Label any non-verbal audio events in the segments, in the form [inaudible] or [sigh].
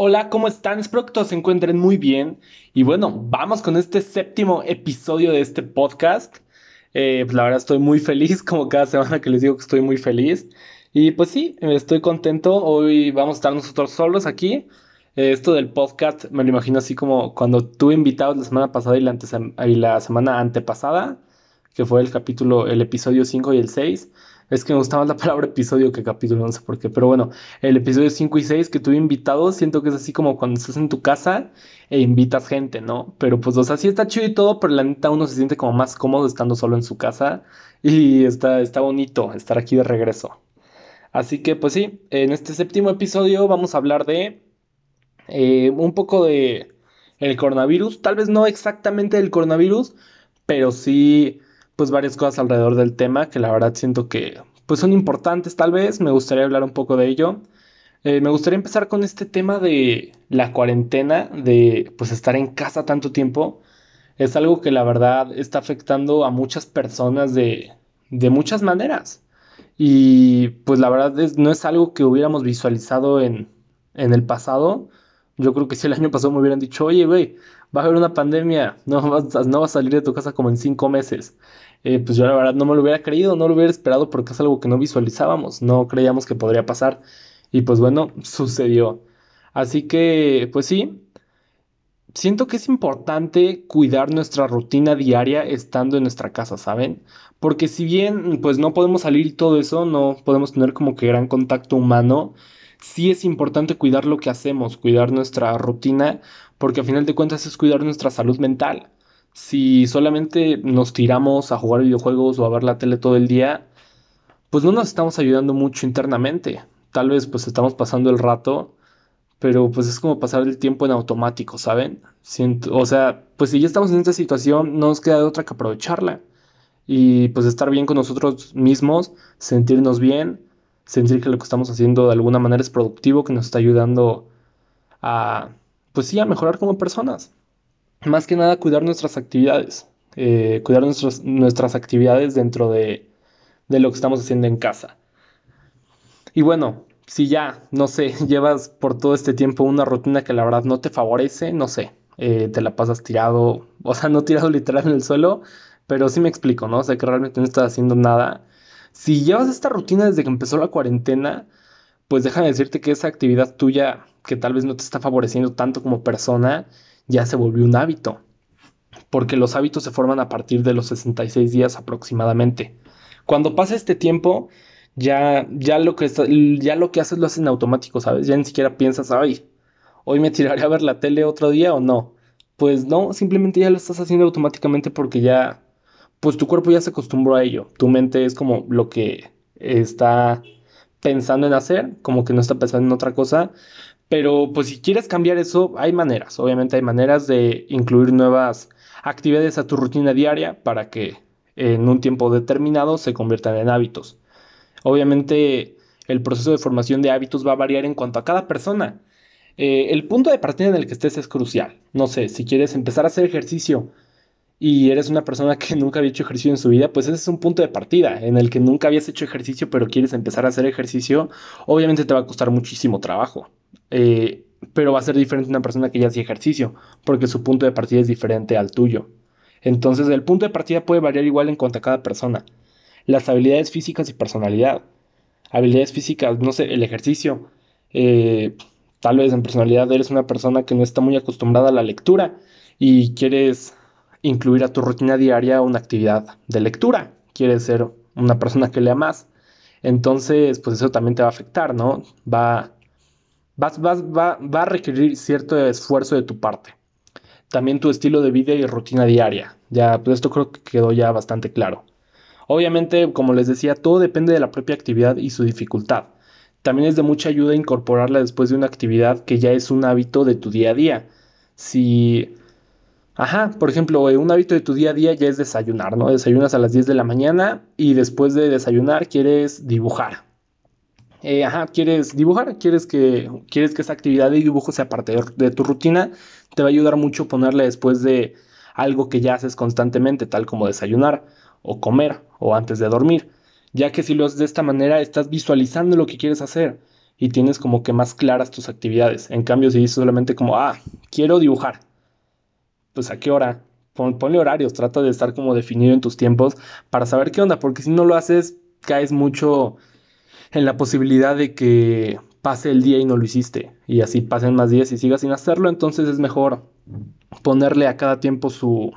Hola, ¿cómo están? Espero que todos se encuentren muy bien. Y bueno, vamos con este séptimo episodio de este podcast. Eh, pues la verdad estoy muy feliz, [laughs] como cada semana que les digo que estoy muy feliz. Y pues sí, estoy contento. Hoy vamos a estar nosotros solos aquí. Eh, esto del podcast me lo imagino así como cuando tuve invitados la semana pasada y la, y la semana antepasada, que fue el capítulo, el episodio 5 y el 6 es que me gustaba más la palabra episodio que capítulo, no sé por qué. Pero bueno, el episodio 5 y 6 que tuve invitados, siento que es así como cuando estás en tu casa e invitas gente, ¿no? Pero pues, o sea, sí está chido y todo, pero la neta uno se siente como más cómodo estando solo en su casa. Y está, está bonito estar aquí de regreso. Así que, pues sí, en este séptimo episodio vamos a hablar de eh, un poco de el coronavirus. Tal vez no exactamente del coronavirus, pero sí pues varias cosas alrededor del tema que la verdad siento que pues son importantes tal vez, me gustaría hablar un poco de ello. Eh, me gustaría empezar con este tema de la cuarentena, de pues estar en casa tanto tiempo. Es algo que la verdad está afectando a muchas personas de, de muchas maneras. Y pues la verdad es, no es algo que hubiéramos visualizado en, en el pasado. Yo creo que si el año pasado me hubieran dicho, oye, güey, va a haber una pandemia, no vas, no vas a salir de tu casa como en cinco meses. Eh, pues yo la verdad no me lo hubiera creído, no lo hubiera esperado porque es algo que no visualizábamos, no creíamos que podría pasar. Y pues bueno, [laughs] sucedió. Así que, pues sí, siento que es importante cuidar nuestra rutina diaria estando en nuestra casa, ¿saben? Porque si bien pues no podemos salir y todo eso, no podemos tener como que gran contacto humano, sí es importante cuidar lo que hacemos, cuidar nuestra rutina, porque a final de cuentas es cuidar nuestra salud mental. Si solamente nos tiramos a jugar videojuegos o a ver la tele todo el día, pues no nos estamos ayudando mucho internamente. Tal vez pues estamos pasando el rato, pero pues es como pasar el tiempo en automático, ¿saben? O sea, pues si ya estamos en esta situación, no nos queda otra que aprovecharla. Y pues estar bien con nosotros mismos, sentirnos bien, sentir que lo que estamos haciendo de alguna manera es productivo, que nos está ayudando a, pues sí, a mejorar como personas. Más que nada cuidar nuestras actividades, eh, cuidar nuestras actividades dentro de, de lo que estamos haciendo en casa. Y bueno, si ya, no sé, [laughs] llevas por todo este tiempo una rutina que la verdad no te favorece, no sé, eh, te la pasas tirado, [laughs] o sea, no tirado literal en el suelo, pero sí me explico, ¿no? O sea, que realmente no estás haciendo nada si llevas esta rutina desde que empezó la cuarentena, pues déjame decirte que esa actividad tuya, que tal vez no te está favoreciendo tanto como persona, ya se volvió un hábito. Porque los hábitos se forman a partir de los 66 días aproximadamente. Cuando pasa este tiempo, ya, ya, lo, que ya lo que haces lo haces en automático, ¿sabes? Ya ni siquiera piensas, ay, hoy me tiraré a ver la tele otro día o no. Pues no, simplemente ya lo estás haciendo automáticamente porque ya, pues tu cuerpo ya se acostumbró a ello. Tu mente es como lo que está pensando en hacer, como que no está pensando en otra cosa. Pero pues si quieres cambiar eso, hay maneras. Obviamente hay maneras de incluir nuevas actividades a tu rutina diaria para que en un tiempo determinado se conviertan en hábitos. Obviamente el proceso de formación de hábitos va a variar en cuanto a cada persona. Eh, el punto de partida en el que estés es crucial. No sé, si quieres empezar a hacer ejercicio y eres una persona que [laughs] nunca había hecho ejercicio en su vida, pues ese es un punto de partida en el que nunca habías hecho ejercicio, pero quieres empezar a hacer ejercicio, obviamente te va a costar muchísimo trabajo. Eh, pero va a ser diferente una persona que ya hace ejercicio, porque su punto de partida es diferente al tuyo. Entonces, el punto de partida puede variar igual en cuanto a cada persona. Las habilidades físicas y personalidad. Habilidades físicas, no sé, el ejercicio. Eh, tal vez en personalidad eres una persona que no está muy acostumbrada a la lectura y quieres incluir a tu rutina diaria una actividad de lectura. Quieres ser una persona que lea más. Entonces, pues eso también te va a afectar, ¿no? Va, va, va a requerir cierto esfuerzo de tu parte. También tu estilo de vida y rutina diaria. Ya, pues esto creo que quedó ya bastante claro. Obviamente, como les decía, todo depende de la propia actividad y su dificultad. También es de mucha ayuda incorporarla después de una actividad que ya es un hábito de tu día a día. Si Ajá, por ejemplo, eh, un hábito de tu día a día ya es desayunar, ¿no? Desayunas a las 10 de la mañana y después de desayunar quieres dibujar. Eh, ajá, quieres dibujar, quieres que, quieres que esa actividad de dibujo sea parte de, tu rutina, te va a ayudar mucho ponerle después de algo que ya haces constantemente, tal como desayunar o comer o antes de dormir, ya que si lo haces de esta manera estás visualizando lo que quieres hacer y tienes como que más claras tus actividades. En cambio, si dices solamente como, ah, quiero dibujar, pues a qué hora, ponle horarios, trata de estar como definido en tus tiempos para saber qué onda, porque si no lo haces, caes mucho en la posibilidad de que pase el día y no lo hiciste, y así pasen más días y sigas sin hacerlo, entonces es mejor ponerle a cada tiempo su,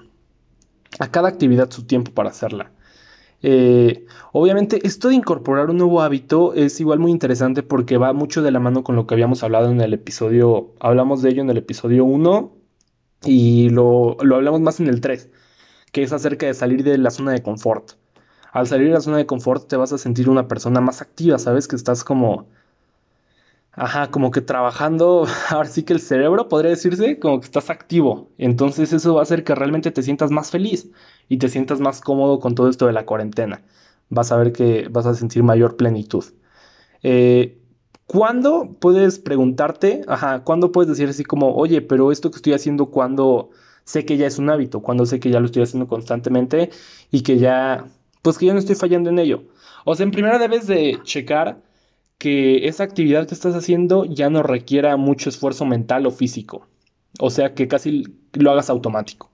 a cada actividad su tiempo para hacerla. Eh, obviamente esto de incorporar un nuevo hábito es igual muy interesante porque va mucho de la mano con lo que habíamos hablado en el episodio, hablamos de ello en el episodio 1 y lo, hablamos más en el 3, que es acerca de salir de la zona de confort. Al salir de la zona de confort te vas a sentir una persona más activa, ¿sabes? Que estás como... Ajá, como que trabajando, [laughs] ahora sí que el cerebro podría decirse como que estás activo. Entonces eso va a hacer que realmente te sientas más feliz y te sientas más cómodo con todo esto de la cuarentena. Vas a ver que vas a sentir mayor plenitud. Eh, ¿Cuándo puedes preguntarte, ajá, cuándo puedes decir así como, oye, pero esto que estoy haciendo, cuando sé que ya es un hábito, cuando sé que ya lo estoy haciendo constantemente y que ya, pues que ya no estoy fallando en ello? O sea, en primera debes de checar que esa actividad que estás haciendo ya no requiera mucho esfuerzo mental o físico. O sea, que casi lo hagas automático.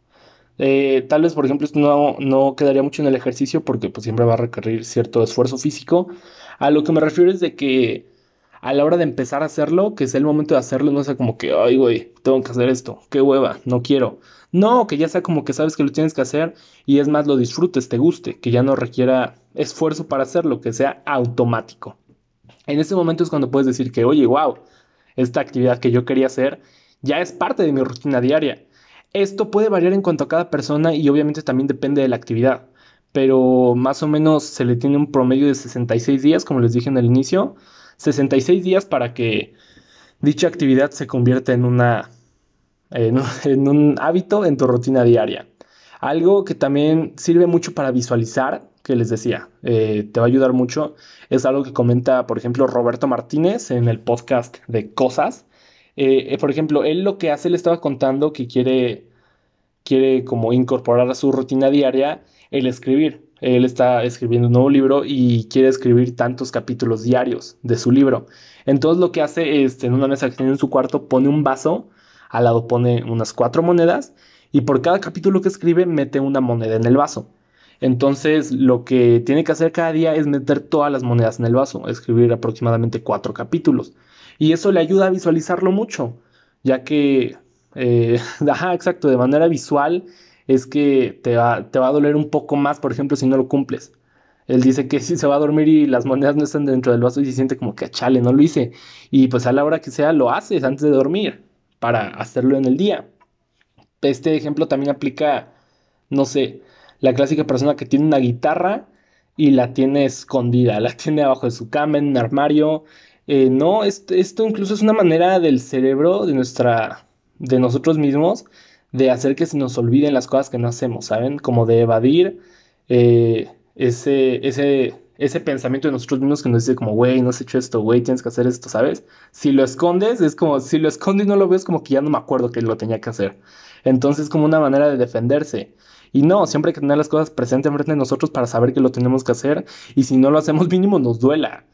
Eh, tal vez, por ejemplo, esto no, no, quedaría mucho en el ejercicio porque pues, siempre va a requerir cierto esfuerzo físico. A lo que me refiero es de que a la hora de empezar a hacerlo, que sea el momento de hacerlo, no sea como que, ay, güey, tengo que hacer esto, qué hueva, no quiero. No, que ya sea como que sabes que lo tienes que hacer y es más lo disfrutes, te guste, que ya no requiera esfuerzo para hacerlo, que sea automático. En ese momento es cuando puedes decir que, oye, wow, esta actividad que yo quería hacer ya es parte de mi rutina diaria. Esto puede variar en cuanto a cada persona y obviamente también depende de la actividad, pero más o menos se le tiene un promedio de 66 días, como les dije en el inicio, 66 días para que dicha actividad se convierta en, una, [laughs] en, un hábito en tu rutina diaria. Algo que también sirve mucho para visualizar, que les decía, eh, te va a ayudar mucho, es algo que comenta, por ejemplo, Roberto Martínez en el podcast de Cosas. Eh, eh, por ejemplo, él lo que hace, le estaba contando que quiere, quiere como incorporar a su rutina diaria el escribir. Él está escribiendo un nuevo libro y quiere escribir tantos capítulos diarios de su libro. Entonces lo que hace es, en una mesa que tiene en su cuarto, pone un vaso, al lado pone unas cuatro monedas y por cada capítulo que escribe mete una moneda en el vaso. Entonces lo que tiene que hacer cada día es meter todas las monedas en el vaso, escribir aproximadamente cuatro capítulos. Y eso le ayuda a visualizarlo mucho, ya que, eh, [laughs] ajá, exacto, de manera visual es que te va, te va a doler un poco más, por ejemplo, si no lo cumples. Él dice que [laughs] si se va a dormir y las monedas no están dentro del vaso y se siente como que ah, chale, no lo hice. Y pues a la hora que sea lo haces antes de dormir para hacerlo en el día. Este ejemplo también aplica, no sé, la clásica persona que tiene una guitarra y la tiene escondida, [laughs] la tiene abajo de su cama, en un armario. Eh, no, esto, esto incluso es una manera del cerebro, de nuestra, de nosotros mismos, de hacer que se nos olviden las cosas que no hacemos, ¿saben? Como de evadir eh, ese, ese, ese pensamiento de nosotros mismos que nos dice como, güey, no has hecho esto, güey, tienes que hacer esto, ¿sabes? Si lo escondes, es como, si lo escondes y no lo ves, como que ya no me acuerdo que lo tenía que hacer. Entonces, es como una manera de defenderse. Y no, siempre hay que tener las cosas presentes frente de nosotros para saber que lo tenemos que hacer. Y si no lo hacemos [laughs] mínimo, nos duela.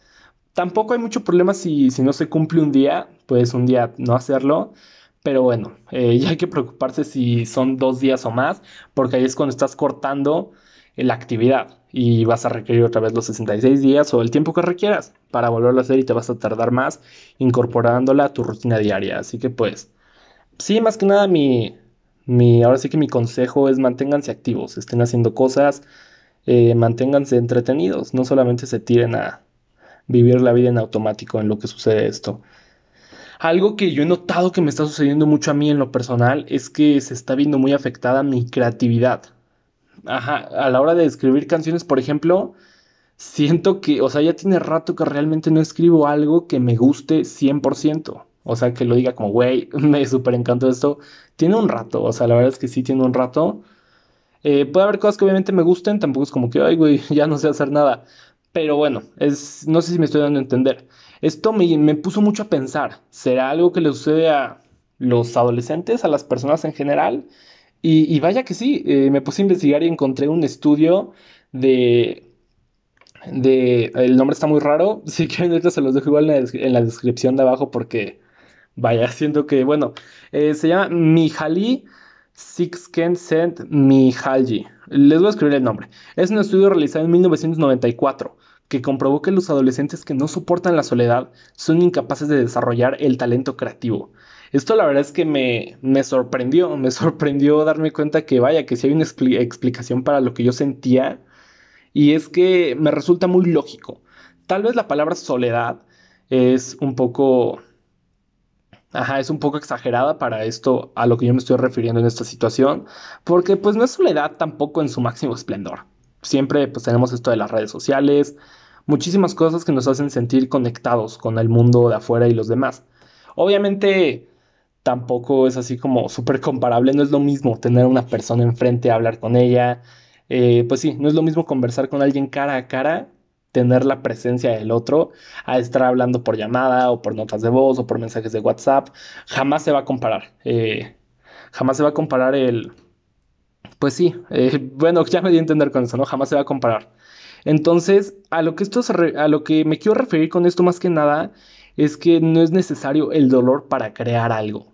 Tampoco hay mucho problema si, si no se cumple un día, pues un día no hacerlo. Pero bueno, eh, [laughs] ya hay que preocuparse si son dos días o más, porque ahí es cuando estás cortando la actividad y vas a requerir otra vez los 66 días o el tiempo que requieras para volverlo a hacer y te vas a tardar más incorporándola a tu rutina diaria. Así que pues, sí, más que nada mi, mi ahora sí que mi consejo es manténganse activos, estén haciendo cosas, eh, manténganse entretenidos, no solamente se tiren a vivir la vida en automático en lo que sucede esto. Algo que yo he notado que me está sucediendo mucho a mí en lo personal es que se está viendo muy afectada mi creatividad. Ajá, a la hora de escribir canciones, por ejemplo, siento que, o sea, ya tiene rato que realmente no escribo algo que me guste 100%. O sea, que lo diga como, güey, [laughs] me súper encantó esto. Tiene un rato, o sea, la verdad es que sí tiene un rato. Eh, puede haber cosas que obviamente me gusten, tampoco es como que, ay, güey, [laughs] ya no sé hacer nada. Pero bueno, es, no sé si me estoy dando a entender. Esto me, puso mucho a pensar, ¿será algo que le sucede a los adolescentes, a las personas en general? Y, vaya que sí, eh, me puse a investigar y encontré un estudio de, de, el nombre está muy raro, [laughs] si quieren ahorita se los dejo igual en la, descripción de abajo porque vaya, [laughs] siento que, bueno, eh, se llama Mihaly Csikszentmihalyi Mihalji. Les voy a escribir el nombre. Es un estudio realizado en 1994 que comprobó que los adolescentes que no soportan la soledad son incapaces de desarrollar el talento creativo. Esto la verdad es que me, me sorprendió, me [laughs] sorprendió darme cuenta que vaya, que si hay una explicación para lo que yo sentía y es que me resulta muy lógico. Tal vez la palabra soledad es un poco... Ajá, es un poco exagerada para esto a lo que yo me estoy refiriendo en esta situación, porque pues no es soledad tampoco en su máximo esplendor. Siempre pues tenemos esto de las redes sociales, muchísimas cosas que nos hacen sentir conectados con el mundo de afuera y los demás. Obviamente tampoco es así como súper comparable, no es lo mismo tener una persona enfrente, hablar con ella, eh, pues sí, no es lo mismo conversar con alguien cara a cara, tener la presencia del otro, a estar hablando por llamada o por notas de voz o por mensajes de WhatsApp. Jamás se va a comparar. Eh, jamás se va a comparar el... Pues sí, eh, [laughs] bueno, ya me di a entender con eso, ¿no? Jamás se va a comparar. Entonces, a lo que esto a lo que me quiero referir con esto más que nada es que no es necesario el dolor para crear algo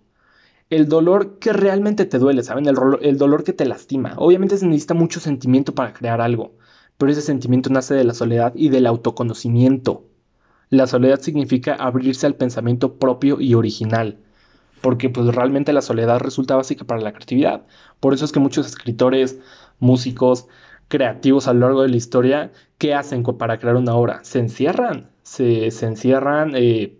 el dolor que realmente te duele, ¿saben? El, dolor que te lastima. Obviamente se necesita mucho sentimiento para crear algo, pero ese sentimiento nace de la soledad y del autoconocimiento. La soledad significa abrirse al pensamiento propio y original, porque pues realmente la soledad resulta básica para la creatividad. Por eso es que muchos escritores, músicos, creativos a lo largo de la historia, ¿qué hacen para crear una obra? Se encierran, se, encierran, eh,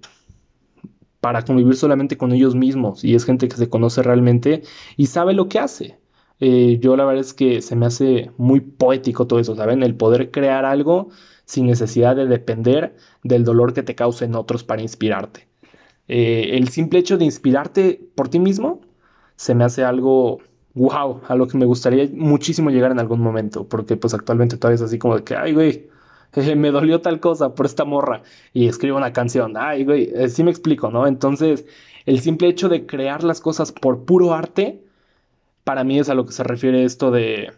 para convivir solamente con ellos mismos y es gente que se conoce realmente y sabe lo que hace. Eh, yo la verdad es que se me hace muy poético todo eso, ¿saben? El poder crear algo sin necesidad de depender del dolor que te causen otros para inspirarte. Eh, el simple hecho de inspirarte por ti mismo se me hace algo wow, a lo que me gustaría muchísimo llegar en algún momento, porque pues actualmente todavía es así como de que, ay, güey, me dolió tal cosa por esta morra y escribo una canción. Ay, güey, eh, sí me explico, ¿no? Entonces, el simple hecho de crear las cosas por puro arte, para mí es a lo que se refiere esto de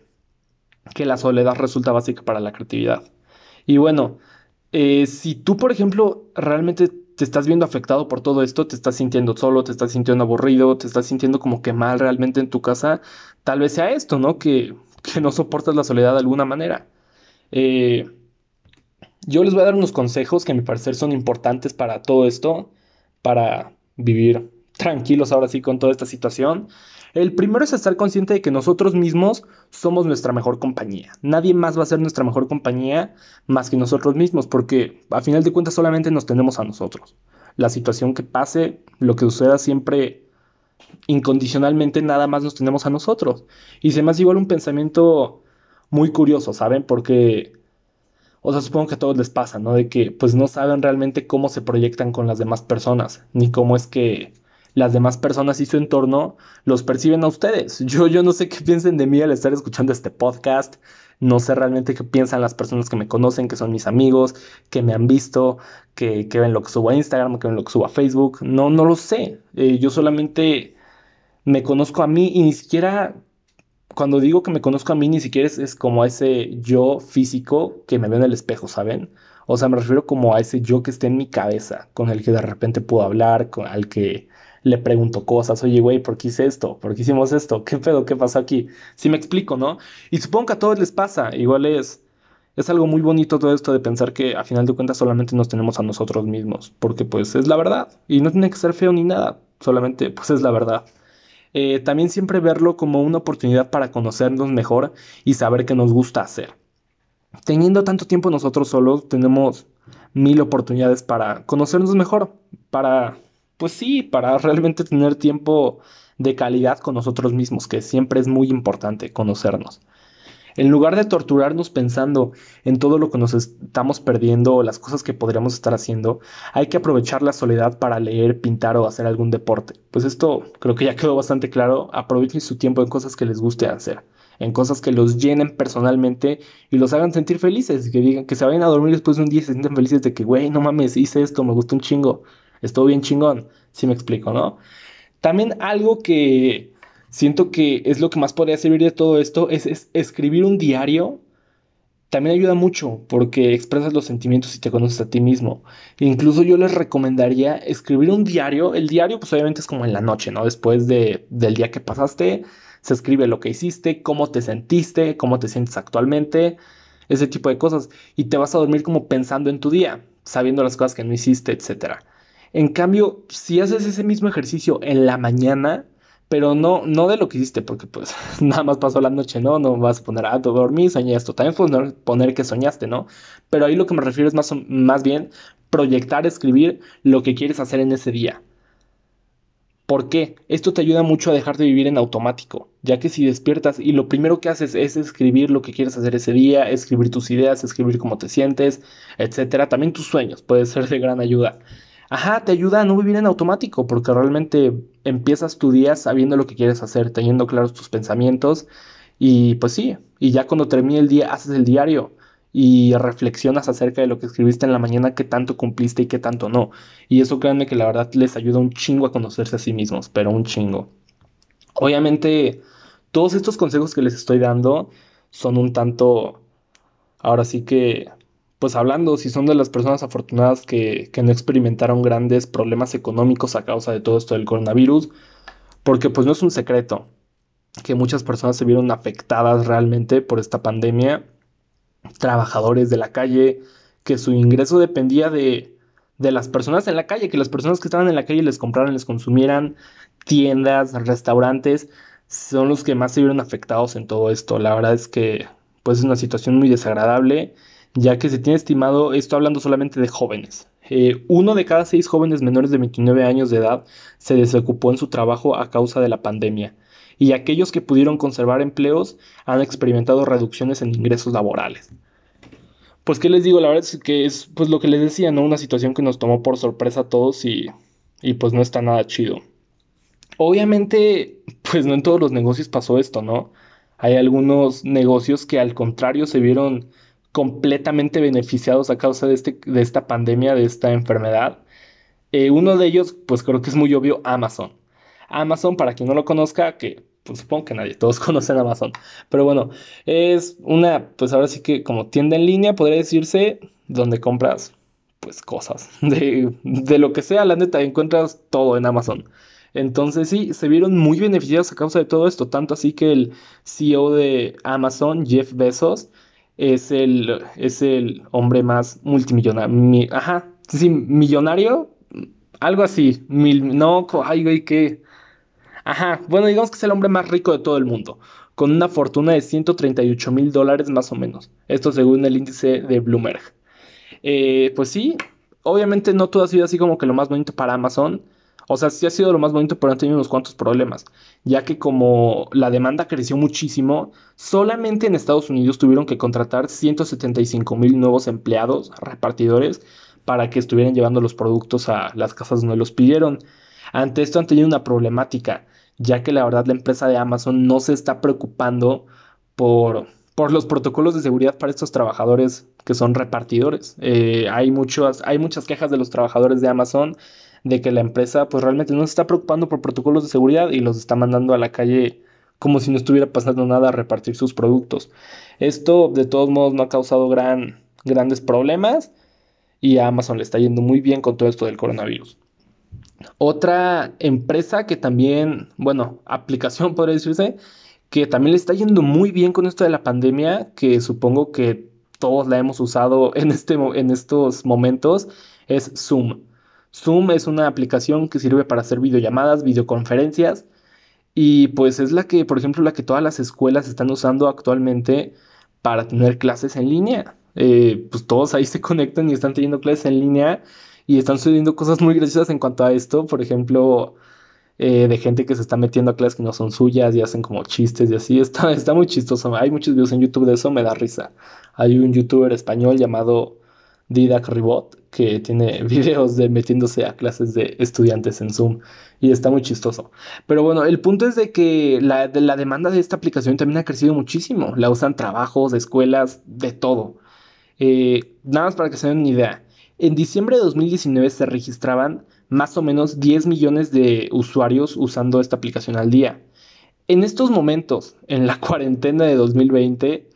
que la soledad resulta básica para la creatividad. Y bueno, eh, si tú, por ejemplo, realmente te estás viendo afectado por todo esto, te estás sintiendo solo, te estás sintiendo aburrido, te estás sintiendo como que mal realmente en tu casa, tal vez sea esto, ¿no? Que, que no soportas la soledad de alguna manera. Eh, yo les voy a dar unos consejos que a mi parecer son importantes para todo esto, para vivir tranquilos ahora sí con toda esta situación. El primero es estar consciente de que nosotros mismos somos nuestra mejor compañía. Nadie más va a ser nuestra mejor compañía más que nosotros mismos, porque a final de cuentas solamente nos tenemos a nosotros. La situación que pase, lo que suceda siempre incondicionalmente nada más nos tenemos a nosotros. Y se me hace igual un pensamiento muy curioso, ¿saben? Porque o sea, supongo que a todos les pasa, ¿no? De que pues no saben realmente cómo se proyectan con las demás personas, ni cómo es que las demás personas y su entorno los perciben a ustedes. [laughs] Yo, yo no sé qué piensen de mí al estar escuchando este podcast. No sé realmente qué piensan las personas que me conocen, que son mis amigos, que me han visto, que, ven lo que subo a Instagram, que ven lo que subo a Facebook. No, no lo sé. Eh, yo solamente me conozco a mí y ni siquiera cuando digo que me conozco a mí, ni siquiera es, como ese yo físico que me ve en el espejo, ¿saben? O sea, me refiero como a ese yo que esté en mi cabeza, con el que de repente puedo hablar, con al que le pregunto cosas, oye, güey, ¿por qué hice esto? ¿Por qué hicimos esto? ¿Qué pedo? ¿Qué pasó aquí? Si me explico, ¿no? Y supongo que a todos les pasa, igual es, es algo muy bonito todo esto de pensar que a final de cuentas solamente nos tenemos a nosotros mismos, porque pues es la verdad, y no tiene que ser feo ni nada, solamente pues es la verdad. Eh, también siempre verlo como una oportunidad para conocernos mejor y saber qué nos gusta hacer. Teniendo tanto tiempo nosotros solos, tenemos mil oportunidades para conocernos mejor, para, pues sí, para [laughs] realmente tener tiempo de calidad con nosotros mismos, que siempre es muy importante conocernos. En lugar de torturarnos pensando en todo lo que nos estamos perdiendo o las cosas que podríamos estar haciendo, hay que aprovechar la soledad para leer, pintar o hacer algún deporte. Pues esto creo que ya quedó bastante claro. Aprovechen su tiempo en cosas que les guste hacer, en cosas que los llenen personalmente y los hagan sentir felices, que digan que se vayan a dormir después de un día y se sienten felices de que, güey, no mames, hice esto, me gustó un chingo, estuvo bien chingón. Si me explico, ¿no? También algo que siento que es lo que más podría servir de todo esto, es, escribir un diario también ayuda mucho porque expresas los sentimientos y te conoces a ti mismo. Incluso yo les recomendaría escribir un diario. El diario pues obviamente es como en la noche, ¿no? Después de, del día que pasaste, se escribe lo que hiciste, cómo te sentiste, cómo te sientes actualmente, ese tipo de cosas. Y te vas a dormir como pensando en tu día, sabiendo las cosas que no hiciste, etc. En cambio, si haces ese mismo ejercicio en la mañana, pero no, no de lo que hiciste, porque pues [laughs] nada más pasó la noche, ¿no? No vas a poner, ah, dormí, soñé esto. También poner que soñaste, ¿no? Pero ahí lo que me refiero es más, más bien proyectar, escribir lo que quieres hacer en ese día. ¿Por qué? Esto te ayuda mucho a dejar de vivir en automático, ya que si despiertas y lo primero que haces es escribir lo que quieres hacer ese día, escribir tus ideas, escribir cómo te sientes, etcétera, también tus sueños puede ser de gran ayuda. Ajá, te ayuda a no vivir en automático, porque realmente empiezas tu día sabiendo lo que quieres hacer, teniendo claros tus pensamientos, y pues sí, y ya cuando termine el día haces el diario y reflexionas acerca de lo que escribiste en la mañana, qué tanto cumpliste y qué tanto no. Y eso créanme que la verdad les ayuda un chingo a conocerse a sí mismos, pero un chingo. Obviamente, todos estos consejos que les estoy dando son un tanto, ahora sí que pues hablando, si son de las personas afortunadas que, no experimentaron grandes problemas económicos a causa de todo esto del coronavirus, porque pues no es un secreto que muchas personas se vieron afectadas realmente por esta pandemia, trabajadores de la calle, que su ingreso dependía de, de las personas en la calle, que las personas que estaban en la calle les compraran, les consumieran, tiendas, restaurantes, son los que más se vieron afectados en todo esto. La verdad es que pues es una situación muy desagradable ya que se tiene estimado, esto hablando solamente de jóvenes, eh, uno de cada seis jóvenes menores de 29 años de edad se desocupó en su trabajo a causa de la pandemia, y aquellos que pudieron conservar empleos han experimentado reducciones en ingresos laborales. Pues qué les digo, la verdad es que es pues lo que les decía, ¿no? Una situación que nos tomó por sorpresa a todos y, y pues no está nada chido. Obviamente, [laughs] pues no en todos los negocios pasó esto, ¿no? Hay algunos negocios que al contrario se vieron completamente beneficiados a causa de, este, de esta pandemia, de esta enfermedad. Eh, uno de ellos, pues creo que es muy obvio, Amazon. Amazon, para quien no lo conozca, que pues supongo que nadie, todos [laughs] conocen Amazon. Pero bueno, es una, pues ahora sí que como tienda en línea, podría decirse, donde compras pues cosas. [laughs] De, de lo que sea, la neta, encuentras todo en Amazon. Entonces sí, se vieron muy beneficiados a causa de todo esto, tanto así que el CEO de Amazon, Jeff Bezos, es el, es el hombre más multimillonario. ajá, sí, millonario, algo así. Mil, no, ay, güey, que. Ajá, bueno, digamos que es el hombre más rico de todo el mundo, con una fortuna de 138 mil dólares más o menos. Esto según el índice de Bloomberg. Eh, pues sí, obviamente no todo ha sido así como que lo más bonito para Amazon. O sea, sí ha sido lo más bonito, pero han tenido unos cuantos problemas, ya que como la demanda creció muchísimo, solamente en Estados Unidos tuvieron que contratar 175 mil nuevos empleados, repartidores, para que estuvieran llevando los productos a las casas donde los pidieron. Ante esto han tenido una problemática, ya que la verdad la empresa de Amazon no se está preocupando por, por los protocolos de seguridad para estos trabajadores que son repartidores. Eh, hay, muchas, hay muchas quejas de los trabajadores de Amazon de que la empresa pues realmente no se está preocupando por protocolos de seguridad y los está mandando a la calle como si no estuviera pasando nada a repartir sus productos. Esto de todos modos no ha causado gran, grandes problemas y a Amazon le está yendo muy bien con todo esto del coronavirus. Otra empresa que también, bueno, aplicación [laughs] podría decirse, que también le está yendo muy bien con esto de la pandemia, que supongo que todos la hemos usado en, este, en estos momentos, es Zoom. Zoom es una aplicación que sirve para hacer videollamadas, videoconferencias y pues es la que, por ejemplo, la que todas las escuelas están usando actualmente para tener clases en línea. Eh, pues todos ahí se [laughs] conectan y están teniendo clases en línea y están sucediendo cosas muy graciosas en cuanto a esto. Por ejemplo, eh, de gente que se está metiendo a clases que no son suyas y hacen como chistes y así. [laughs] Está, está muy chistoso. Hay muchos videos en YouTube de eso, me da risa. Hay un youtuber español llamado Didac Ribot, que tiene [laughs] videos de metiéndose a clases de estudiantes en Zoom y está muy chistoso. Pero bueno, el punto es de que la, demanda de esta aplicación también ha crecido muchísimo. La usan trabajos, escuelas, de todo. Eh, nada más para que se den una idea. En diciembre de 2019 se registraban más o menos 10 millones de usuarios usando esta aplicación al día. En estos momentos, en la [laughs] cuarentena de 2020,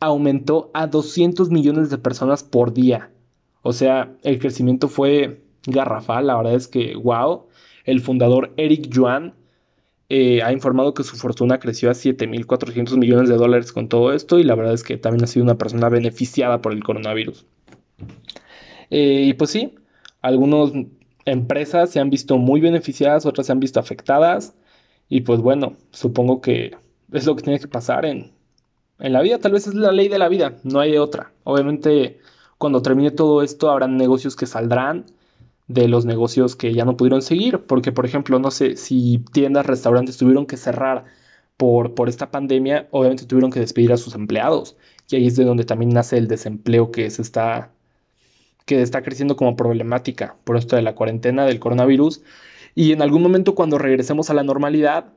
aumentó a 200 millones de personas por día. O sea, el crecimiento fue garrafal, la verdad es que, wow. El fundador Eric Yuan eh, ha informado que su fortuna creció a 7.400 millones de dólares con todo esto y la verdad es que también ha sido una persona beneficiada por el coronavirus. Eh, y pues sí, algunas empresas se han visto muy beneficiadas, otras se han visto afectadas y pues bueno, supongo que es lo que tiene que pasar en, en la vida, tal vez es la ley de la vida, no hay otra. Obviamente cuando termine todo esto habrá negocios que saldrán de los negocios que ya no pudieron seguir, porque por ejemplo, no sé, si tiendas, restaurantes tuvieron que cerrar por, por esta pandemia, obviamente tuvieron que despedir a sus empleados, y ahí es de donde también nace el desempleo que se está que está creciendo como problemática por esto de la cuarentena del coronavirus y en algún momento cuando regresemos a la normalidad,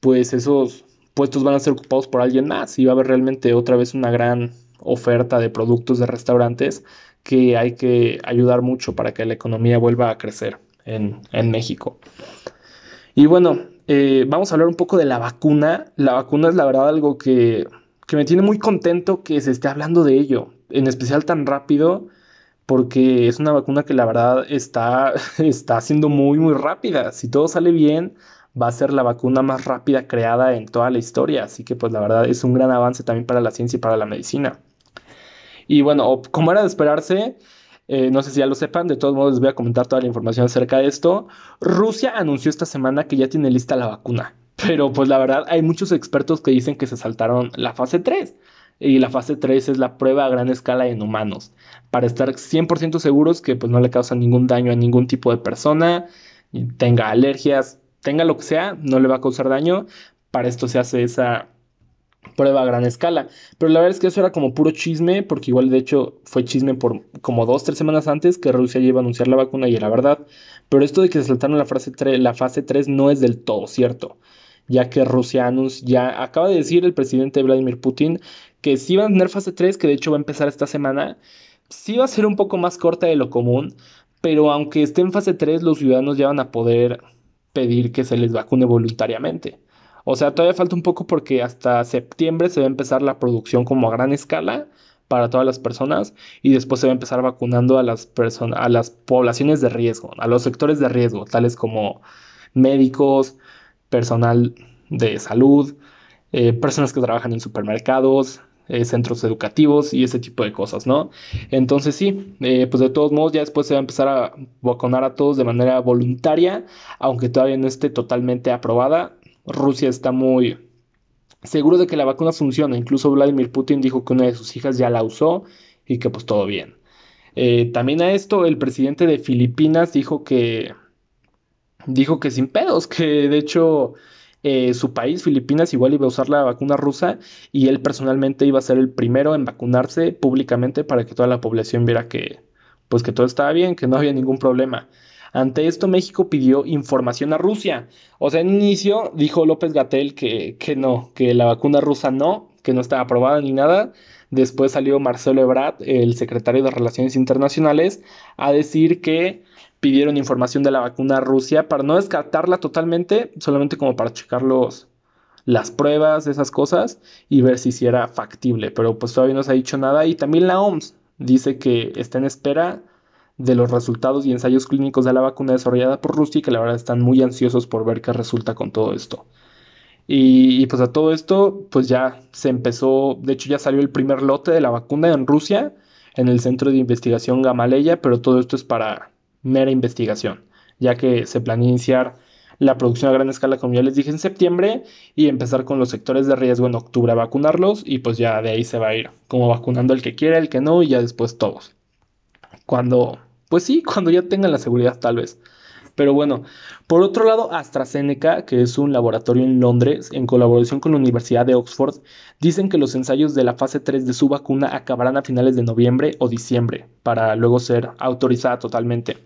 pues esos puestos van a ser ocupados por alguien más y va a haber realmente otra vez una gran oferta de productos de restaurantes que hay que ayudar mucho para que la economía vuelva a crecer en, México. Y bueno, eh, vamos a hablar un poco de la vacuna. La vacuna es la verdad algo que, que me tiene muy contento que se esté hablando de ello, en especial tan rápido, porque es una vacuna que la verdad está, [laughs] está siendo muy, muy rápida. Si todo sale bien, va a ser la vacuna más rápida creada en toda la historia. Así que pues la verdad es un gran avance también para la ciencia y para la medicina. Y bueno, como era de esperarse, eh, no sé si ya lo sepan, de todos modos les voy a comentar toda la información acerca de esto. Rusia anunció esta semana que ya tiene lista la vacuna, pero pues la verdad hay muchos expertos que dicen que se saltaron la fase 3. Y la fase 3 es la prueba a gran escala en humanos, para estar 100% seguros que pues no le causa ningún daño a ningún tipo de persona, tenga alergias, tenga lo que sea, no le va a causar daño. Para esto se hace esa prueba a gran escala. Pero la verdad es que eso era como puro chisme, porque igual de hecho fue chisme por como dos, tres semanas antes que Rusia iba a anunciar la vacuna y era verdad. Pero esto de que se saltaron la fase 3, la fase 3 no es del todo cierto, ya que Rusia ya acaba de decir el presidente Vladimir Putin que sí va a tener fase 3, que de hecho va a empezar esta semana, sí va a ser un poco más corta de lo común, pero aunque esté en fase 3, los ciudadanos ya van a poder pedir que se les vacune voluntariamente. O sea, todavía falta un poco porque hasta septiembre se va a empezar la producción como a gran escala para todas las personas y después se va a empezar vacunando a las personas, a las poblaciones de riesgo, a los sectores de riesgo, tales como médicos, personal de salud, eh, personas que trabajan en supermercados, eh, centros educativos y ese tipo de cosas, ¿no? Entonces sí, eh, pues de todos modos ya después se va a empezar a vacunar a todos de manera voluntaria, aunque todavía no esté totalmente aprobada Rusia está muy seguro de que la vacuna funciona. Incluso Vladimir Putin dijo que una de sus hijas ya la usó y que pues todo bien. Eh, también a esto el presidente de Filipinas dijo que dijo que sin pedos, que de hecho eh, su país, Filipinas, igual iba a usar la vacuna rusa y él personalmente iba a ser el primero en vacunarse públicamente para que toda la población viera que pues que todo estaba bien, que no había ningún problema. Ante esto, México pidió información a Rusia. O sea, en inicio dijo López Gatel que, que no, que la vacuna rusa no, que no estaba aprobada ni nada. Después salió Marcelo Ebrard, el secretario de Relaciones Internacionales, a decir que pidieron información de la vacuna Rusia para no descartarla totalmente, solamente como para checar las pruebas, esas cosas, y ver si, si era factible. Pero pues todavía no se ha dicho nada. Y también la OMS dice que está en espera de los resultados y ensayos clínicos de la vacuna desarrollada por Rusia y que la verdad están muy ansiosos por ver qué resulta con todo esto. Y, pues a todo esto, pues ya se empezó, de hecho ya salió el primer lote de la vacuna en Rusia, en el Centro de Investigación Gamaleya, pero todo esto es para mera investigación, ya que se planea iniciar la producción a gran escala, como ya les dije, en septiembre y empezar con los sectores de riesgo en octubre a vacunarlos y pues ya de ahí se va a ir como vacunando el que quiera, el que no y ya después todos. Cuando pues sí, cuando ya tengan la seguridad tal vez. Pero bueno, por otro lado, AstraZeneca, que es un laboratorio en Londres, en colaboración con la Universidad de Oxford, dicen que los ensayos de la fase 3 de su vacuna acabarán a finales de noviembre o diciembre, para luego ser autorizada totalmente.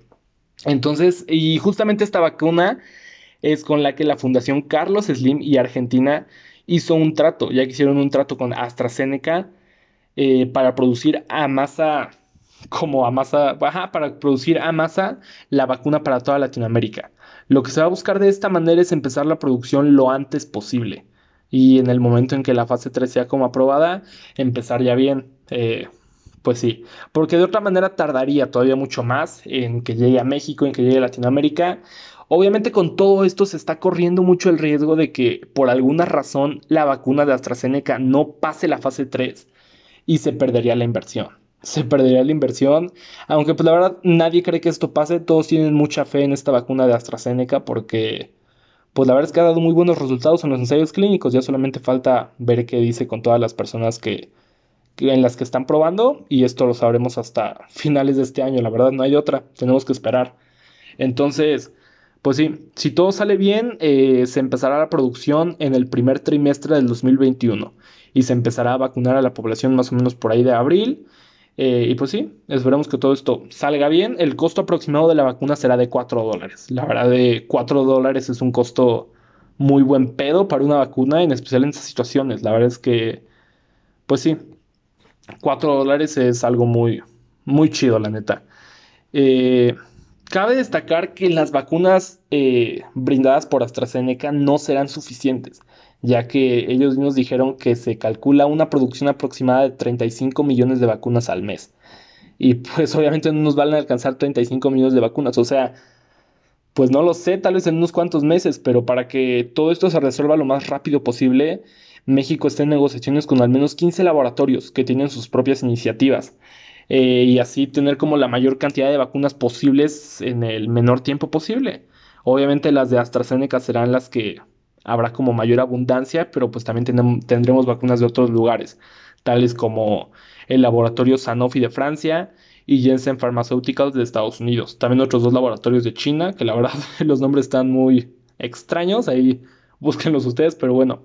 Entonces, y justamente esta vacuna es con la que la Fundación Carlos Slim y Argentina hizo un trato, ya que hicieron un trato con AstraZeneca eh, para producir a masa como a masa, baja para producir a masa la vacuna para toda Latinoamérica. Lo que se va a buscar de esta manera es empezar la producción lo antes posible, y en el momento en que la fase 3 sea como aprobada, empezar ya bien. Eh, pues sí, porque de otra manera tardaría todavía mucho más en que llegue a México, en que llegue a Latinoamérica. Obviamente con todo esto se está corriendo mucho el riesgo de que por alguna razón la vacuna de AstraZeneca no pase la fase 3 y se perdería la inversión. Se perdería la inversión, aunque pues la verdad nadie cree que esto pase, todos tienen mucha fe en esta vacuna de AstraZeneca porque pues la verdad es que ha dado muy buenos resultados en los ensayos clínicos, ya solamente falta ver qué dice con todas las personas que, en las que están probando. Y esto lo sabremos hasta finales de este año, la verdad no hay otra, tenemos que esperar. Entonces, pues sí, si todo sale bien, eh, se empezará la producción en el primer trimestre del 2021 y se empezará a vacunar a la población más o menos por ahí de abril. Eh, y pues sí, esperemos que todo esto salga bien. El costo aproximado de la vacuna será de 4 dólares. La verdad de 4 dólares es un costo muy buen pedo para una vacuna, en especial en esas situaciones. La verdad es que, pues sí, 4 dólares es algo muy, muy chido, la neta. Eh, cabe destacar que las vacunas eh, brindadas por AstraZeneca no serán suficientes, ya que ellos mismos dijeron que se calcula una producción aproximada de 35 millones de vacunas al mes. Y pues obviamente no nos van a alcanzar 35 millones de vacunas, o sea, pues no lo sé, tal vez en unos cuantos meses, pero para que todo esto se resuelva lo más rápido posible, México está en negociaciones con al menos 15 laboratorios que tienen sus propias iniciativas. Eh, y así tener como la mayor cantidad de vacunas posibles en el menor tiempo posible. Obviamente las de AstraZeneca serán las que habrá como mayor abundancia, pero pues también tendremos vacunas de otros lugares, tales como el laboratorio Sanofi de Francia y Jensen Pharmaceuticals de Estados Unidos. También otros dos laboratorios de China, que la verdad [laughs] los nombres están muy extraños, ahí búsquenlos ustedes, pero bueno,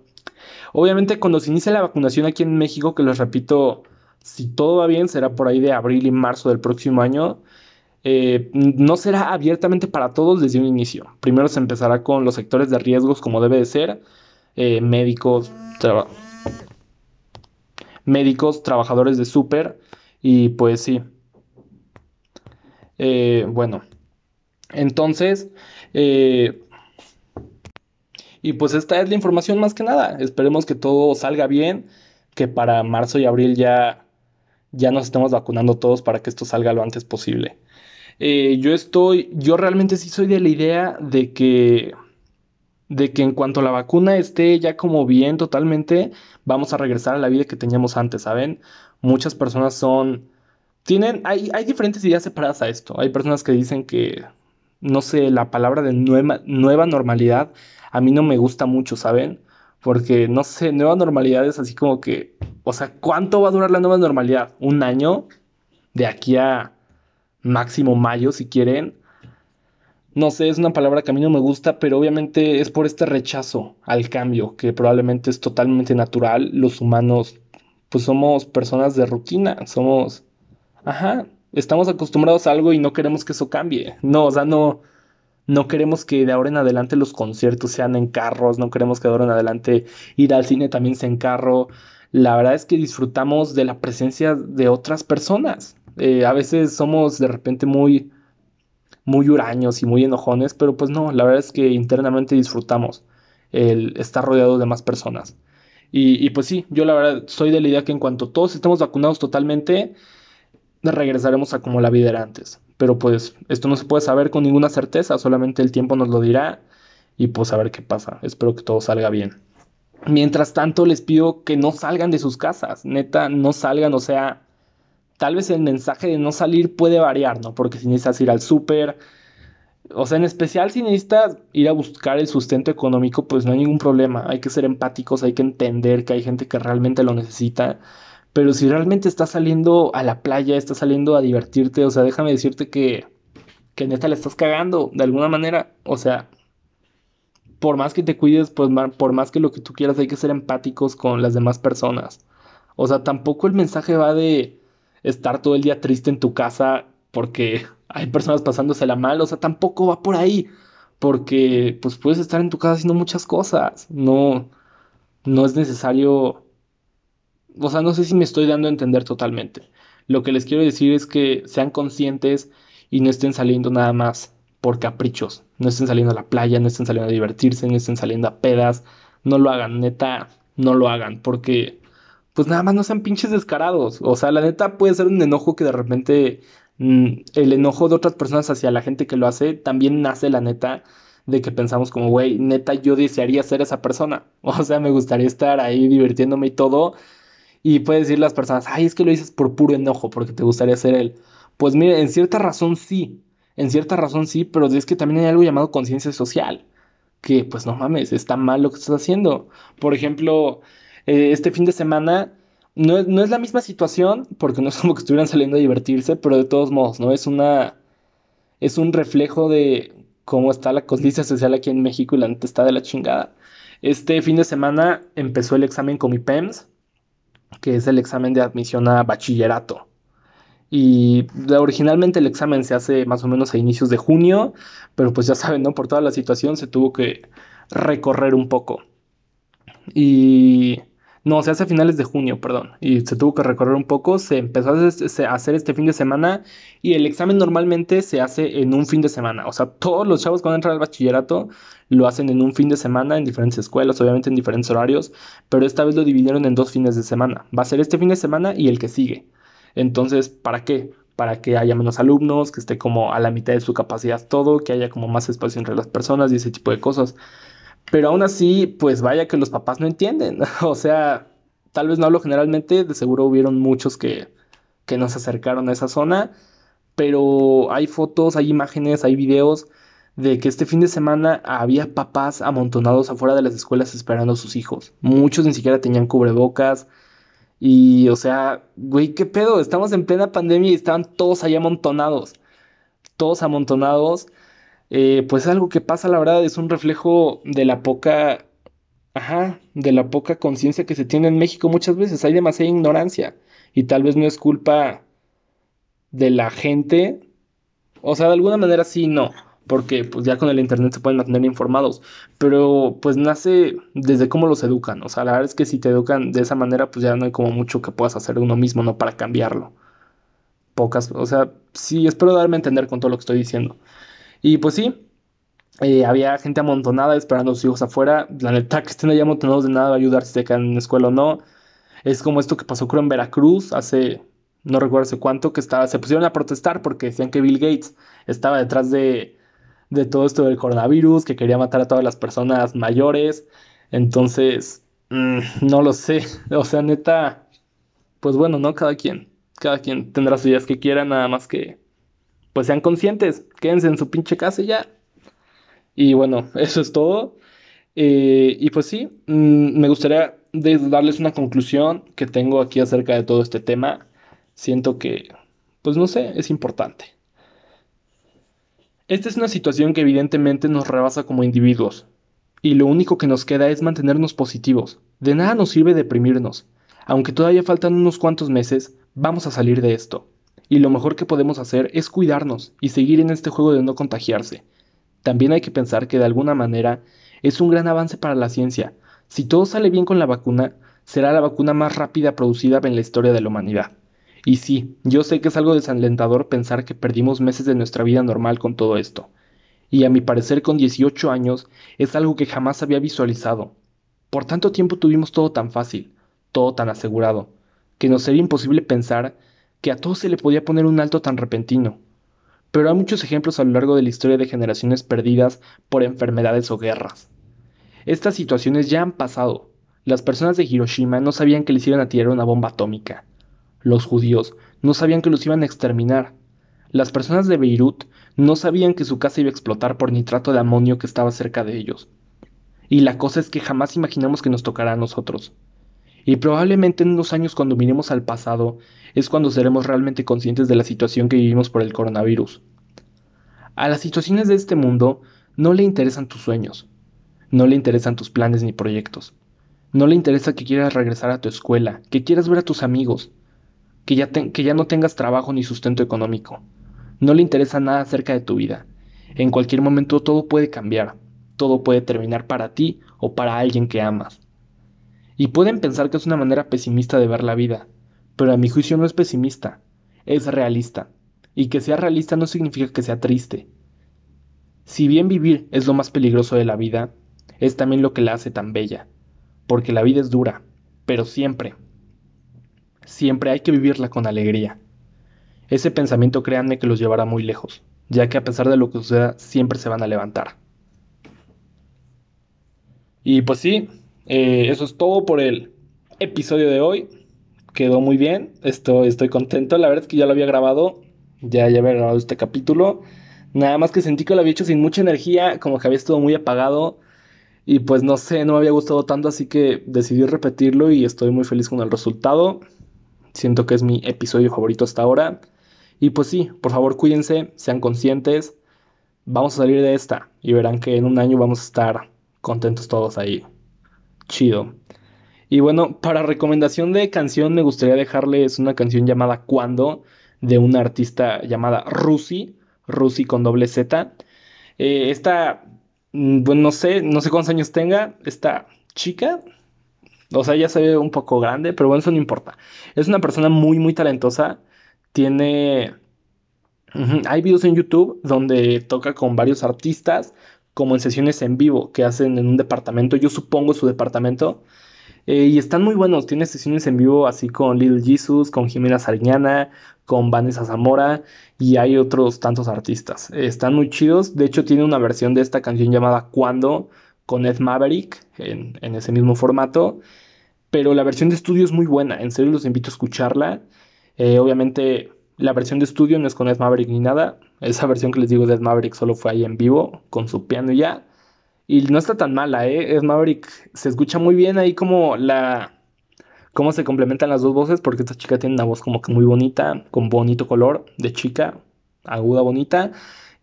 Obviamente cuando se inicia la vacunación aquí en México, que les repito, si todo va bien, será por ahí de abril y marzo del próximo año, eh, no será abiertamente para todos desde un inicio. Primero se empezará con los sectores de riesgos como debe de ser, eh, médicos, médicos, trabajadores de súper y pues sí. Eh, bueno, entonces, y pues esta es la información más que nada. Esperemos que todo salga bien, que para marzo y abril ya, ya nos estemos vacunando todos para que esto salga lo antes posible. Eh, yo estoy, yo realmente sí soy de la idea de que, de que en cuanto la vacuna esté ya como bien totalmente, vamos a regresar a la vida que teníamos antes, ¿saben? Muchas personas son, tienen, hay, hay diferentes ideas separadas a esto. Hay personas que dicen que, no sé, la palabra de nueva, nueva normalidad a mí no me gusta mucho, ¿saben? Porque, no sé, nueva normalidad es así como que, o sea, ¿cuánto va a durar la nueva normalidad? ¿Un año? De aquí a máximo mayo, si quieren. No sé, es una palabra que a mí no me gusta, pero obviamente es por este rechazo al cambio, que probablemente es totalmente natural. Los humanos, pues somos personas de rutina, somos, ajá, estamos acostumbrados a algo y no queremos que eso cambie. No, o sea, no, no queremos que de ahora en adelante los conciertos sean en carros, no queremos que de ahora en adelante ir al cine también sea en carro. La verdad es que disfrutamos de la presencia de otras personas. Eh, a veces somos de repente muy, muy huraños y muy enojones, pero pues no, la verdad es que internamente disfrutamos el estar rodeado de más personas. Y, y pues sí, yo la verdad soy de la idea que en cuanto todos estemos vacunados totalmente, regresaremos a como la vida era antes. Pero pues esto no se puede saber con ninguna certeza, solamente el tiempo nos lo dirá y pues a ver qué pasa. Espero que todo salga bien. Mientras tanto les pido que no salgan de sus casas, neta, no salgan, o sea, tal vez el mensaje de no salir puede variar, ¿no? Porque si necesitas ir al súper, o sea, en especial si necesitas ir a buscar el sustento económico, pues no hay ningún problema. Hay que ser empáticos, hay que entender que hay gente que realmente lo necesita. Pero si realmente estás saliendo a la playa, estás saliendo a divertirte, o sea, déjame decirte que, que neta le estás cagando de alguna manera. O sea, por más que te cuides, pues por más que lo que tú quieras, hay que ser empáticos con las demás personas. O sea, tampoco el mensaje va de estar todo el día triste en tu casa porque [laughs] hay personas pasándosela mal. O sea, tampoco va por ahí. Porque pues puedes estar en tu casa haciendo muchas cosas. No, no es necesario o sea, no sé si me estoy dando a entender totalmente. Lo que les quiero decir es que sean conscientes y no estén saliendo nada más por caprichos. No estén saliendo a la playa, no estén saliendo a divertirse, no estén saliendo a pedas. no lo hagan, neta, no lo hagan, porque pues nada más no sean pinches descarados. O sea, la neta puede ser un enojo que de repente mm, el enojo de otras personas hacia la gente que lo hace también nace la neta de que pensamos como, güey, neta, yo desearía ser esa persona. [laughs] O sea, me gustaría estar ahí divirtiéndome y todo. Y puede decir las personas, ay, es que lo dices por puro enojo, porque te gustaría ser él. Pues mire, en cierta razón sí, en cierta razón sí, pero es que también hay algo llamado conciencia social, que pues no mames, está mal lo que estás haciendo. Por ejemplo, eh, este fin de semana no no es la misma situación, porque no es como que estuvieran saliendo a divertirse, pero de todos modos, ¿no? Es una, es un reflejo de cómo está la conciencia social aquí en México y la neta está de la chingada. Este fin de semana empezó el examen con mi PEMS, que es el examen de admisión a bachillerato. Y originalmente el examen se hace más o menos a inicios de junio, pero pues ya saben, ¿no? Por toda la situación se tuvo que recorrer un poco. Y no, se hace a finales de junio, perdón. Y se tuvo que recorrer un poco. Se empezó a hacer este fin de semana. Y el examen normalmente se hace en un fin de semana. O sea, todos los chavos cuando entran al bachillerato lo hacen en un fin de semana en diferentes escuelas, obviamente en diferentes horarios. Pero esta vez lo dividieron en dos fines de semana. Va a ser este fin de semana y el que sigue. Entonces, ¿para qué? Para que haya menos alumnos, que esté como a la mitad de su capacidad todo, que haya como más espacio entre las personas y ese tipo de cosas. Pero aún así, pues vaya que los papás no entienden. [laughs] o sea, tal vez no hablo generalmente, de seguro hubieron muchos que, que no se acercaron a esa zona, pero hay fotos, hay imágenes, hay videos de que este fin de semana había papás amontonados afuera de las escuelas esperando a sus hijos. Muchos ni siquiera tenían cubrebocas, y, o sea, güey, ¿qué pedo? Estamos en plena pandemia y estaban todos ahí amontonados. Todos amontonados. Eh, pues algo que pasa, la verdad, es un reflejo de la poca, ajá, de la poca conciencia que se tiene en México muchas veces. Hay demasiada ignorancia y tal vez no es culpa de la gente. O sea, de alguna manera sí, no porque pues ya con el internet se pueden mantener informados, pero pues nace desde cómo los educan, o sea, la verdad es que si te educan de esa manera, pues ya no hay como mucho que puedas hacer uno mismo, ¿no? Para cambiarlo. Pocas, o sea, sí, espero darme a entender con todo lo que estoy diciendo. Y pues sí, eh, había gente amontonada esperando a sus hijos afuera, la neta que estén ahí amontonados de nada va a ayudar si se quedan en la escuela o no. Es como esto que pasó creo en Veracruz hace, no recuerdo hace cuánto, que estaba, se pusieron a protestar porque decían que Bill Gates estaba detrás de de todo esto del coronavirus, que quería matar a todas las personas mayores. Entonces, mm, no lo sé. [laughs] O sea, neta, pues bueno, ¿no? Cada quien, cada quien tendrá sus ideas que quiera, nada más que, pues sean conscientes, quédense en su pinche casa y ya. Y bueno, [laughs] eso es todo. Eh, y pues sí, mm, me gustaría darles una conclusión que tengo aquí acerca de todo este tema. Siento que, pues no sé, es importante. Esta es una situación que evidentemente nos rebasa como individuos, y lo único que nos queda es mantenernos positivos. De nada nos sirve deprimirnos. Aunque todavía faltan unos cuantos meses, vamos a salir de esto. Y lo mejor que podemos hacer es cuidarnos y seguir en este juego de no contagiarse. También hay que pensar que de alguna manera es un gran avance para la ciencia. Si todo sale bien con la vacuna, será la vacuna más rápida producida en la historia de la humanidad. Y sí, yo sé que es algo desalentador pensar que perdimos meses de nuestra vida normal con todo esto. Y a mi parecer con 18 años es algo que jamás había visualizado. Por tanto tiempo tuvimos todo tan fácil, todo tan asegurado, que nos sería imposible pensar que a todo se le podía poner un alto tan repentino. Pero hay muchos ejemplos a lo largo de la historia de generaciones perdidas por enfermedades o guerras. Estas situaciones ya han pasado. Las personas de Hiroshima no sabían que les iban a tirar una bomba atómica. Los judíos no sabían que los iban a exterminar. Las personas de Beirut no sabían que su casa iba a explotar por nitrato de amonio que estaba cerca de ellos. Y la cosa es que jamás imaginamos que nos tocará a nosotros. Y probablemente en unos años cuando miremos al pasado es cuando seremos realmente conscientes de la situación que vivimos por el coronavirus. A las situaciones de este mundo no le interesan tus sueños, no le interesan tus planes ni proyectos, no le interesa que quieras regresar a tu escuela, que quieras ver a tus amigos, que ya, que ya no tengas trabajo ni sustento económico. No le interesa nada acerca de tu vida. En cualquier momento todo puede cambiar, todo puede terminar para ti o para alguien que amas. Y pueden pensar que es una manera pesimista de ver la vida, pero a mi juicio no es pesimista, es realista. Y que sea realista no significa que sea triste. Si bien vivir es lo más peligroso de la vida, es también lo que la hace tan bella. porque la vida es dura, pero siempre, siempre hay que vivirla con alegría. Ese pensamiento créanme que los llevará muy lejos, ya que a pesar de lo que suceda, siempre se van a levantar. Y pues sí, eh, eso es todo por el episodio de hoy. Quedó muy bien, estoy, estoy contento. La verdad es que ya lo había grabado, ya, ya había grabado este capítulo. Nada más que sentí que lo había hecho sin mucha energía, como que había estado muy apagado. Y pues no sé, no me había gustado tanto, así que decidí repetirlo y estoy muy feliz con el resultado. Siento que es mi episodio favorito hasta ahora. Y pues sí, por favor cuídense, sean conscientes. Vamos a salir de esta y verán que en un año vamos a estar contentos todos ahí. Chido. Y bueno, para recomendación de canción me gustaría dejarles una canción llamada Cuando de una artista llamada Rusi, Rusi con doble Z. Eh, esta, mm, bueno, no sé, no sé cuántos años tenga esta chica. O sea, ya se ve un poco grande, pero bueno, eso no importa. Es una persona muy, muy talentosa. Tiene... Hay videos en YouTube donde toca con varios artistas como en sesiones en vivo que hacen en un departamento, yo supongo su departamento, eh, y están muy buenos, tiene sesiones en vivo así con Little Jesus, con Jimena Sariñana, con Vanessa Zamora y hay otros tantos artistas. están muy chidos, de hecho tiene una versión de esta canción llamada Cuando con Ed Maverick en, ese mismo formato, pero la versión de estudio es muy buena, en serio los invito a escucharla. Eh, obviamente la versión de estudio no es con Ed Maverick ni nada. Esa versión que les digo de Ed Maverick solo fue ahí en vivo, con su piano y ya. Y no está tan mala, ¿eh? Ed Maverick se escucha muy bien ahí como la... Cómo se complementan las dos voces, porque esta chica tiene una voz como que muy bonita, con bonito color de chica, aguda, bonita.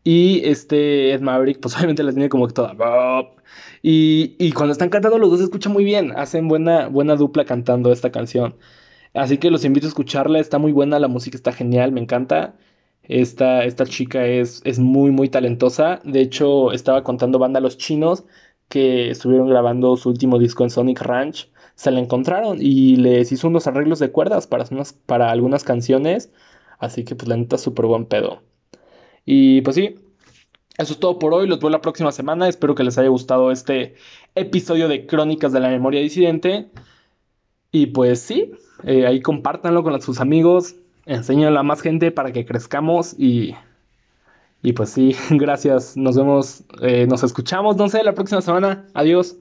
Y este Ed Maverick, pues [laughs] obviamente la tiene como que toda... Y, y cuando están cantando los dos se escucha muy bien, hacen buena, buena dupla cantando esta canción. Así que los invito a escucharla, está muy buena, la música está genial, me encanta. Esta, esta chica es, es muy, muy talentosa. De hecho, estaba contando banda Los Chinos que estuvieron grabando su último disco en Sonic Ranch. Se la encontraron y les hizo unos arreglos de cuerdas para, para algunas canciones. Así que, pues, la neta, súper buen pedo. Y pues sí, eso es todo por hoy. Los veo la próxima semana. Espero que les haya gustado este episodio de Crónicas de la Memoria Disidente. Y pues sí, eh, ahí compártanlo con sus amigos, enséñanlo a más gente para que crezcamos y, y pues sí, [laughs] gracias, nos vemos, eh, nos escuchamos, no sé, la próxima semana, adiós.